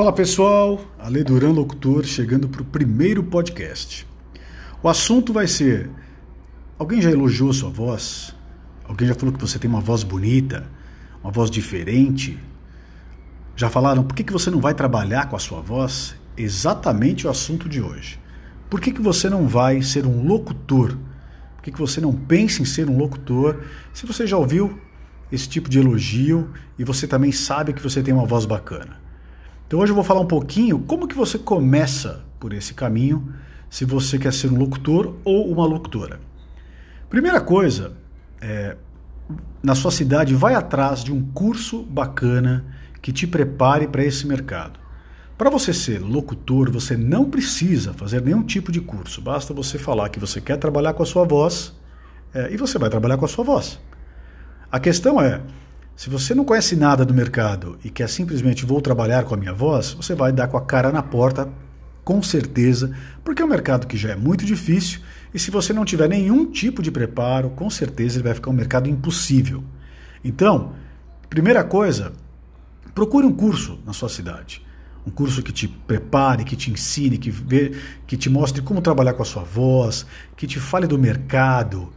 Fala pessoal, Ale Duran Locutor chegando para o primeiro podcast. O assunto vai ser: alguém já elogiou sua voz? Alguém já falou que você tem uma voz bonita, uma voz diferente? Já falaram por que, que você não vai trabalhar com a sua voz? Exatamente o assunto de hoje. Por que, que você não vai ser um locutor? Por que, que você não pensa em ser um locutor? Se você já ouviu esse tipo de elogio e você também sabe que você tem uma voz bacana. Então hoje eu vou falar um pouquinho como que você começa por esse caminho, se você quer ser um locutor ou uma locutora. Primeira coisa, é, na sua cidade, vai atrás de um curso bacana que te prepare para esse mercado. Para você ser locutor, você não precisa fazer nenhum tipo de curso, basta você falar que você quer trabalhar com a sua voz é, e você vai trabalhar com a sua voz. A questão é, se você não conhece nada do mercado e quer simplesmente vou trabalhar com a minha voz, você vai dar com a cara na porta, com certeza, porque é um mercado que já é muito difícil e se você não tiver nenhum tipo de preparo, com certeza ele vai ficar um mercado impossível. Então, primeira coisa, procure um curso na sua cidade. Um curso que te prepare, que te ensine, que, vê, que te mostre como trabalhar com a sua voz, que te fale do mercado,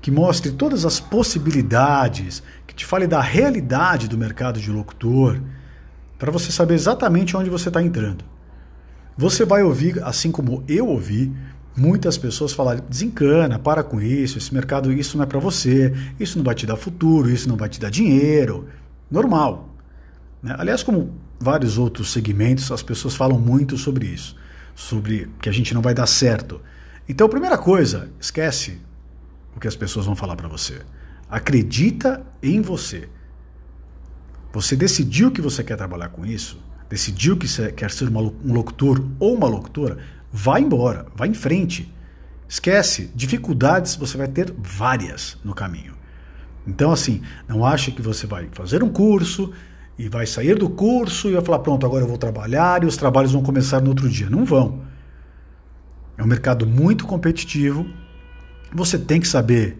que mostre todas as possibilidades, que te fale da realidade do mercado de locutor, para você saber exatamente onde você está entrando. Você vai ouvir, assim como eu ouvi, muitas pessoas falarem: desencana, para com isso, esse mercado, isso não é para você, isso não vai te dar futuro, isso não vai te dar dinheiro. Normal. Né? Aliás, como vários outros segmentos, as pessoas falam muito sobre isso, sobre que a gente não vai dar certo. Então, primeira coisa, esquece o que as pessoas vão falar para você. Acredita em você. Você decidiu que você quer trabalhar com isso, decidiu que você quer ser um locutor ou uma locutora, vai embora, vai em frente. Esquece, dificuldades você vai ter várias no caminho. Então, assim, não ache que você vai fazer um curso e vai sair do curso e vai falar: pronto, agora eu vou trabalhar e os trabalhos vão começar no outro dia. Não vão. É um mercado muito competitivo você tem que saber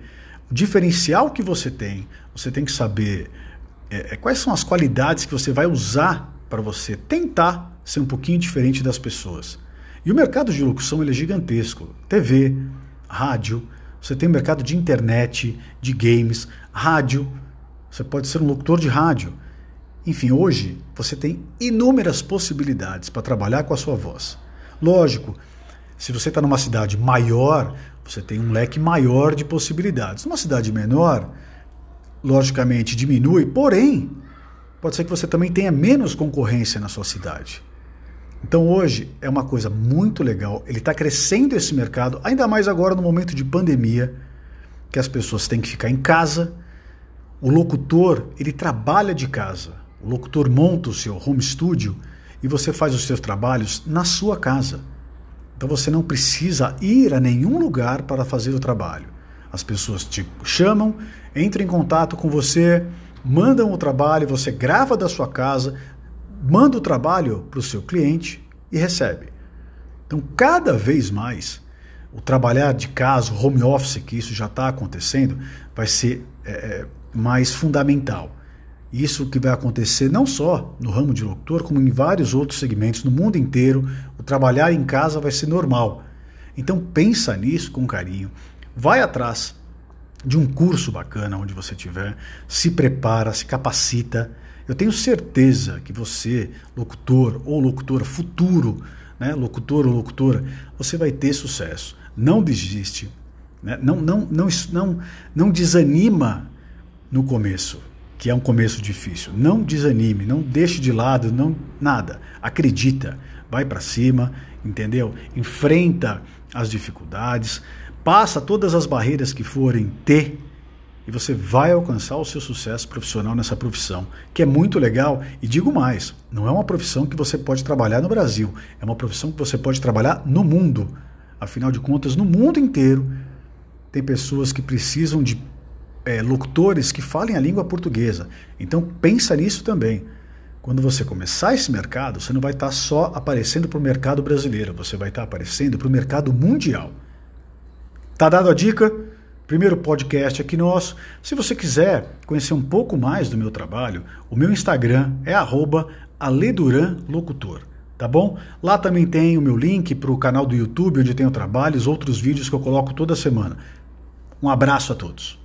o diferencial que você tem, você tem que saber é, é quais são as qualidades que você vai usar para você tentar ser um pouquinho diferente das pessoas. E o mercado de locução ele é gigantesco. TV, rádio, você tem o mercado de internet, de games, rádio, você pode ser um locutor de rádio. Enfim, hoje você tem inúmeras possibilidades para trabalhar com a sua voz. Lógico, se você está numa cidade maior, você tem um leque maior de possibilidades. Numa cidade menor, logicamente diminui, porém, pode ser que você também tenha menos concorrência na sua cidade. Então hoje é uma coisa muito legal, ele está crescendo esse mercado, ainda mais agora no momento de pandemia, que as pessoas têm que ficar em casa. O locutor, ele trabalha de casa. O locutor monta o seu home studio e você faz os seus trabalhos na sua casa. Então você não precisa ir a nenhum lugar para fazer o trabalho. As pessoas te chamam, entram em contato com você, mandam o trabalho, você grava da sua casa, manda o trabalho para o seu cliente e recebe. Então, cada vez mais, o trabalhar de casa, home office, que isso já está acontecendo, vai ser é, mais fundamental. Isso que vai acontecer não só no ramo de locutor, como em vários outros segmentos no mundo inteiro. O trabalhar em casa vai ser normal. Então pensa nisso com carinho, vai atrás de um curso bacana onde você estiver, se prepara, se capacita. Eu tenho certeza que você, locutor ou locutora futuro, né, locutor ou locutora, você vai ter sucesso. Não desiste, né? não, não, não, não, não desanima no começo que é um começo difícil. Não desanime, não deixe de lado, não nada. Acredita, vai para cima, entendeu? Enfrenta as dificuldades, passa todas as barreiras que forem ter e você vai alcançar o seu sucesso profissional nessa profissão, que é muito legal e digo mais, não é uma profissão que você pode trabalhar no Brasil, é uma profissão que você pode trabalhar no mundo. Afinal de contas, no mundo inteiro tem pessoas que precisam de é, locutores que falem a língua portuguesa. Então pensa nisso também. Quando você começar esse mercado, você não vai estar só aparecendo para o mercado brasileiro, você vai estar aparecendo para o mercado mundial. Tá dado a dica? Primeiro podcast aqui nosso. Se você quiser conhecer um pouco mais do meu trabalho, o meu Instagram é Ale Duran Locutor, tá bom? Lá também tem o meu link para o canal do YouTube, onde tenho trabalhos, outros vídeos que eu coloco toda semana. Um abraço a todos.